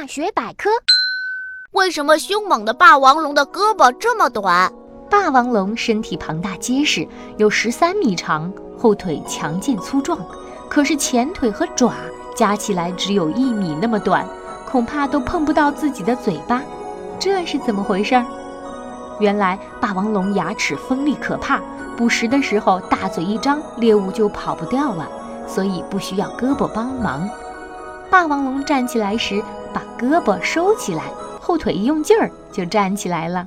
大学百科：为什么凶猛的霸王龙的胳膊这么短？霸王龙身体庞大结实，有十三米长，后腿强健粗壮，可是前腿和爪加起来只有一米那么短，恐怕都碰不到自己的嘴巴。这是怎么回事儿？原来霸王龙牙齿锋利可怕，捕食的时候大嘴一张，猎物就跑不掉了，所以不需要胳膊帮忙。霸王龙站起来时，把胳膊收起来，后腿一用劲儿，就站起来了。